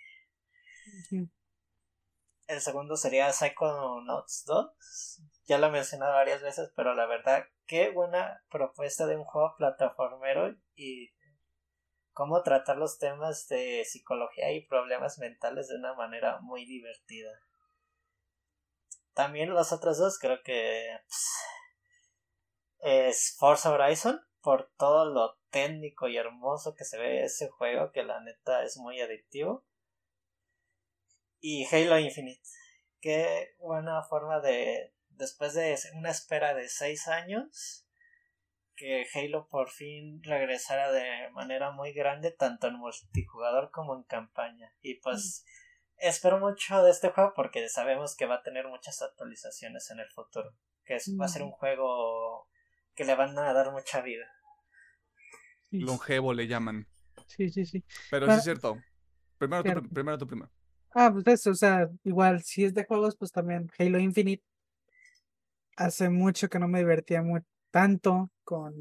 El segundo sería Psychonauts 2. Ya lo he mencionado varias veces, pero la verdad, qué buena propuesta de un juego plataformero y cómo tratar los temas de psicología y problemas mentales de una manera muy divertida. También los otros dos creo que es Forza Horizon por todo lo técnico y hermoso que se ve ese juego que la neta es muy adictivo y Halo Infinite qué buena forma de después de una espera de seis años que Halo por fin regresara de manera muy grande tanto en multijugador como en campaña. Y pues espero mucho de este juego porque sabemos que va a tener muchas actualizaciones en el futuro. Que va a ser un juego que le van a dar mucha vida. Longevo le llaman. Sí, sí, sí. Pero sí es cierto. Primero tú, primero primero. Ah, pues eso, o sea, igual, si es de juegos, pues también Halo Infinite. Hace mucho que no me divertía mucho tanto con,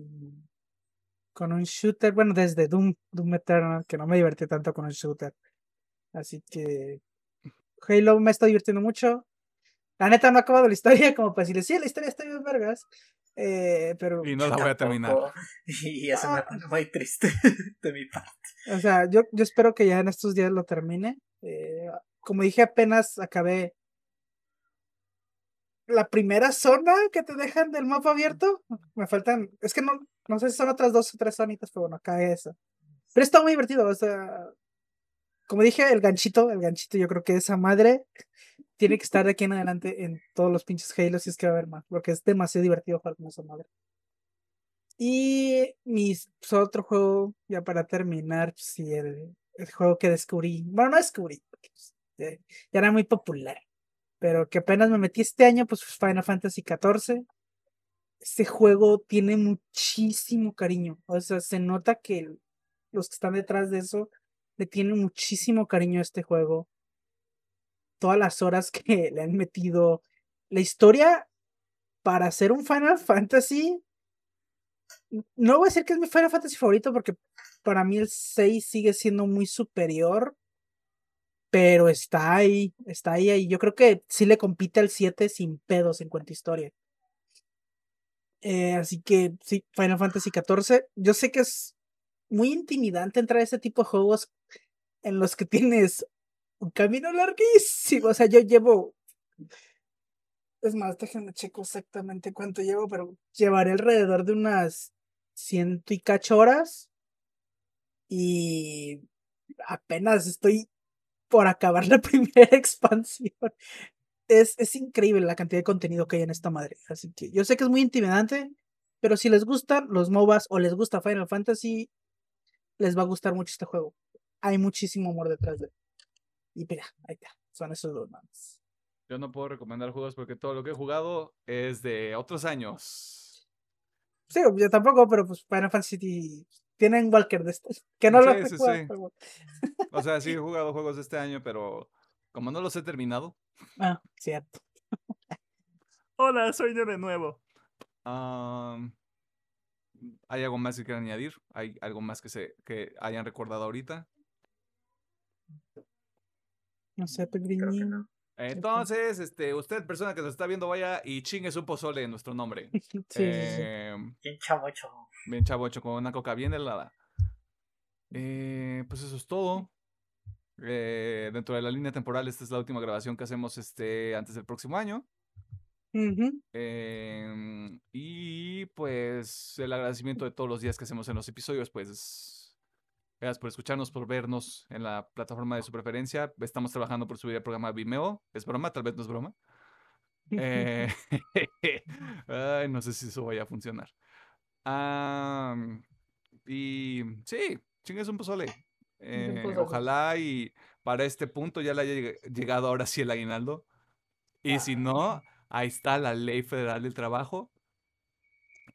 con un shooter. Bueno, desde Doom, Doom Eternal, que no me divertí tanto con un shooter. Así que Halo me está divirtiendo mucho. La neta no ha acabado la historia, *laughs* como para decirle, sí, la historia está bien vergas. Eh, pero... Y no la voy a terminar. *laughs* Y eso me ah. pone muy triste *laughs* de mi parte. O sea, yo, yo espero que ya en estos días lo termine. Eh, como dije, apenas acabé la primera zona que te dejan del mapa abierto. Me faltan, es que no, no sé si son otras dos o tres zonitas, pero bueno, acá esa. Pero está muy divertido, o sea, como dije, el ganchito, el ganchito, yo creo que esa madre tiene que estar de aquí en adelante en todos los pinches Halo si es que va a haber más, porque es demasiado divertido jugar con esa madre. Y mi pues, otro juego, ya para terminar, si pues, el, el juego que descubrí, bueno, no descubrí, pues, ya era muy popular pero que apenas me metí este año, pues Final Fantasy XIV. Este juego tiene muchísimo cariño. O sea, se nota que los que están detrás de eso le tienen muchísimo cariño a este juego. Todas las horas que *laughs* le han metido. La historia para hacer un Final Fantasy. No voy a decir que es mi Final Fantasy favorito porque para mí el 6 sigue siendo muy superior pero está ahí, está ahí, ahí. Yo creo que sí le compite al 7 sin pedos en cuanto a historia. Eh, así que sí, Final Fantasy XIV. Yo sé que es muy intimidante entrar a ese tipo de juegos en los que tienes un camino larguísimo. O sea, yo llevo. Es más, déjenme checo exactamente cuánto llevo, pero llevaré alrededor de unas ciento y cacho horas. Y apenas estoy por acabar *laughs* la primera expansión. Es, es increíble la cantidad de contenido que hay en esta madre. Así que yo sé que es muy intimidante, pero si les gustan los MOBAs o les gusta Final Fantasy, les va a gustar mucho este juego. Hay muchísimo amor detrás de él. Y mira, ahí está. Son esos dos más. Yo no puedo recomendar juegos porque todo lo que he jugado es de otros años. Sí, yo tampoco, pero pues Final Fantasy tienen Walker de estos. Que no lo he jugado. O sea, sí he *laughs* jugado juegos de este año, pero como no los he terminado. Ah, cierto. Hola, soy yo de nuevo. ¿Hay algo más que quieran añadir? ¿Hay algo más que, se, que hayan recordado ahorita? No sé, Pedriñín. No. Entonces, este, usted, persona que nos está viendo, vaya y chingue su pozole en nuestro nombre. *laughs* sí, eh, Bien chavocho. Bien chavocho, con una coca bien helada. Eh, pues eso es todo. Eh, dentro de la línea temporal, esta es la última grabación que hacemos este, antes del próximo año. Em, y pues el agradecimiento de todos los días que hacemos en los episodios, pues gracias por escucharnos, por vernos en la plataforma de su preferencia. Estamos trabajando por subir el programa Vimeo. Es broma, tal vez no es broma. Eh, *laughs* *laughs* ay, no sé si eso vaya a funcionar. Ah, y sí, chingues un pozole. Eh, pozole. ojalá y para este punto ya le haya lleg- llegado ahora sí el aguinaldo. Y si Ah. no, ahí está la ley federal del trabajo.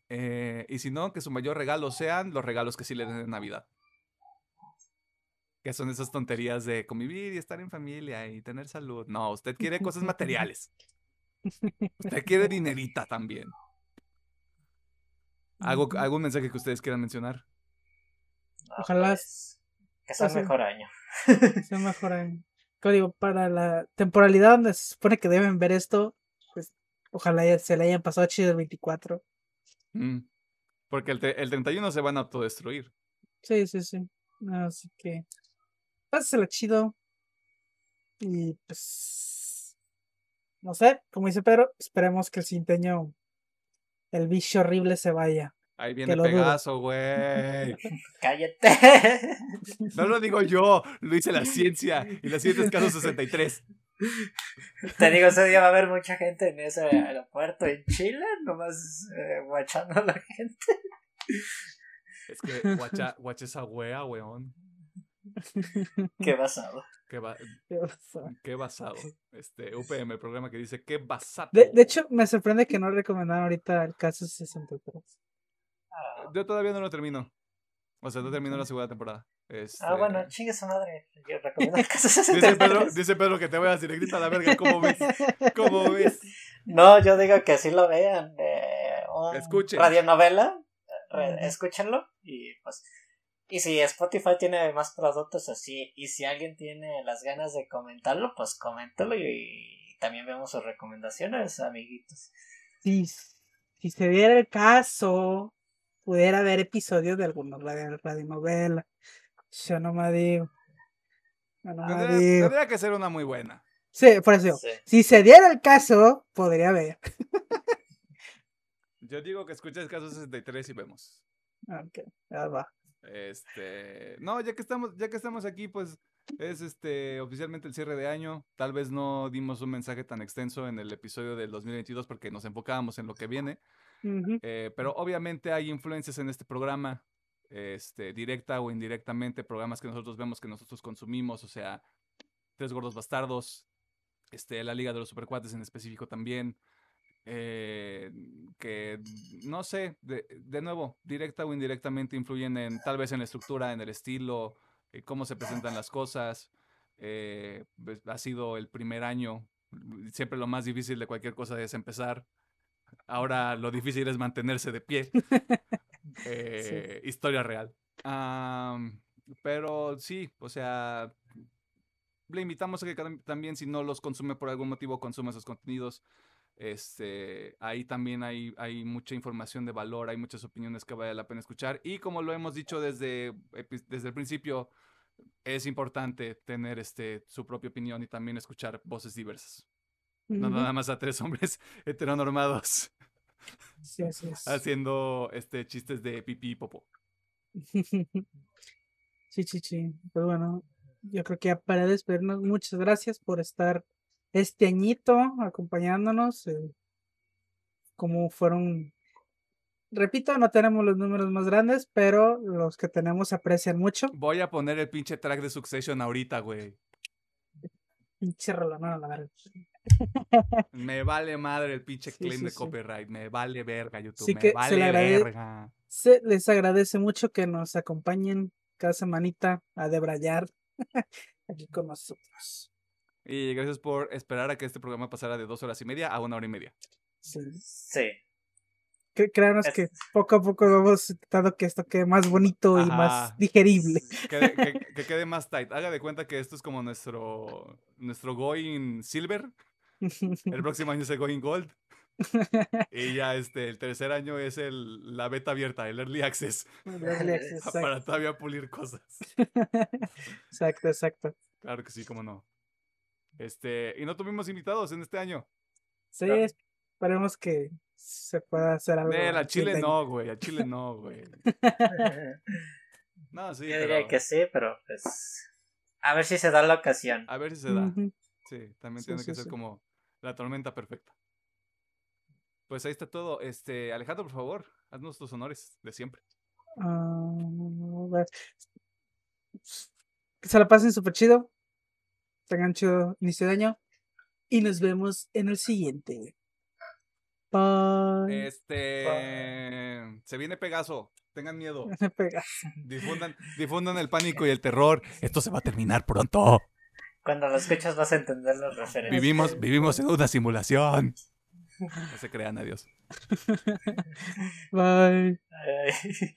Eh, y si no, que su mayor regalo sean los regalos que sí le den de Navidad. Que son esas tonterías de convivir y estar en familia y tener salud. No, usted quiere cosas *laughs* materiales. Usted quiere dinerita también. ¿Algo. ¿Algún mensaje que ustedes quieran mencionar? No, Ojalá pues, que sea mejor año. Se mejoran. Como digo, para la temporalidad donde se supone que deben ver esto, pues ojalá ya se le hayan pasado chido el 24. Mm, Porque el, el 31 se van a autodestruir. Sí, sí, sí. Así que, pásensela chido. Y pues, no sé, como dice Pedro, esperemos que el cinteño, el bicho horrible se vaya. Ahí viene. Pegaso, güey. *laughs* Cállate. *laughs* No lo digo yo, lo dice la ciencia. Y la ciencia es caso 63. Te digo, ese día va a haber mucha gente en ese aeropuerto en Chile, nomás eh, guachando a la gente. Es que guacha, guacha esa wea, weón. Qué *laughs* basado. Qué, ba- ¿Qué basado. Este, UPM, el programa que dice qué basado. De, de hecho, me sorprende que no recomendaron ahorita el caso 63. Ah, Yo todavía no lo termino. O sea, no termino la segunda temporada. Este, ah, bueno, chingue su madre. Yo recomiendo el caso *laughs* Dice 63. Pedro, dice Pedro que te vayas directita a la verga. ¿Cómo ves? ¿Cómo ves? No, yo digo que sí lo vean. Eh, un Escuchen. Radionovela. re- Ujú. escúchenlo. Y pues. Y si Spotify tiene más productos así. Y si alguien tiene las ganas de comentarlo, pues coméntalo. Y, también vemos sus recomendaciones, amiguitos. Si, si se diera el caso, pudiera haber episodios de alguna radio, radionovela. Yo no me digo. Yo no me Tendría, digo. tendría que ser una muy buena. Sí, por eso Sí. Si se diera el caso, podría haber. Yo digo que escuches caso 63 y vemos. *laughs* Ok, ya va. Este, no, ya que estamos, ya que estamos aquí, pues es este oficialmente el cierre de año. Tal vez no dimos un mensaje tan extenso en el episodio del 2022 porque nos enfocábamos en lo que viene. Eh, pero obviamente hay influencias en este programa, este, directa o indirectamente, programas que nosotros vemos que nosotros consumimos, o sea, Tres Gordos Bastardos, este, la Liga de los Supercuates en específico también. Eh, que no sé, de, de nuevo, directa o indirectamente influyen en tal vez en la estructura, en el estilo, eh, cómo se presentan las cosas. eh, pues, ha sido el primer año, siempre lo más difícil de cualquier cosa es empezar. Ahora lo difícil es mantenerse de pie. *laughs* Eh, Historia real. Am, pero sí, o sea, le invitamos a que también si no los consume por algún motivo, consuma esos contenidos. Este, ahí también hay, hay mucha información de valor, hay muchas opiniones que vale la pena escuchar. Y como lo hemos dicho desde, desde el principio, es importante tener este, su propia opinión y también escuchar voces diversas. No nada más a tres *laughs* hombres heteronormados Sí, así es. haciendo este, chistes de pipí y popó. *laughs* Sí, sí, sí. Pues bueno, yo creo que ya para despedirnos, muchas gracias por estar este añito acompañándonos. eh, como fueron, repito, no tenemos los números más grandes, pero los que tenemos aprecian mucho. Voy a poner el pinche track de Succession ahorita, güey. Pinche rolón, a la verga. *laughs* *laughs* Me vale madre el pinche claim sí, de sí. copyright. Me vale verga, YouTube. Sí me que se vale agrade- verga. Se les agradece mucho que nos acompañen cada semanita a debrayar *laughs* aquí con nosotros. Y gracias por esperar a que este programa pasara de dos horas y media a una hora y media. Sí. Sí. Cre- Créanos Es- que poco a poco vamos tratando que esto quede más bonito y Ajá. más digerible. Que, que- que quede más tight. Haga de cuenta que esto es como nuestro, nuestro Going Silver. El *laughs* próximo año es el Going Gold. Y ya este, el tercer año es el, la beta abierta, el Early Access. exacto, Para todavía pulir cosas. *laughs* exacto, exacto. Claro que sí, cómo no. Este, y no tuvimos invitados en este año. Sí, Claro. esperemos que se pueda hacer algo. Nel, a el Chile no, güey. A Chile no, güey. No, sí, Yo diría pero que sí, pero pues. A ver si se da la ocasión. a ver si se da. Sí, también Sí, tiene sí, que ser sí. como la tormenta perfecta. Pues ahí está todo. Este, Alejandro, por favor, Haznos tus honores de siempre. Ah, a ver. Que se la pasen súper chido. Tengan chido inicio de año. Y nos vemos en el siguiente. Bye. Este. Se viene Pegaso. Tengan miedo. *laughs* Me pegas. Difundan, difundan el pánico y el terror. Esto se va a terminar pronto. Cuando lo escuchas vas a entender las referencias. Vivimos, vivimos en una simulación. No se crean, adiós. *laughs* Bye. Ay.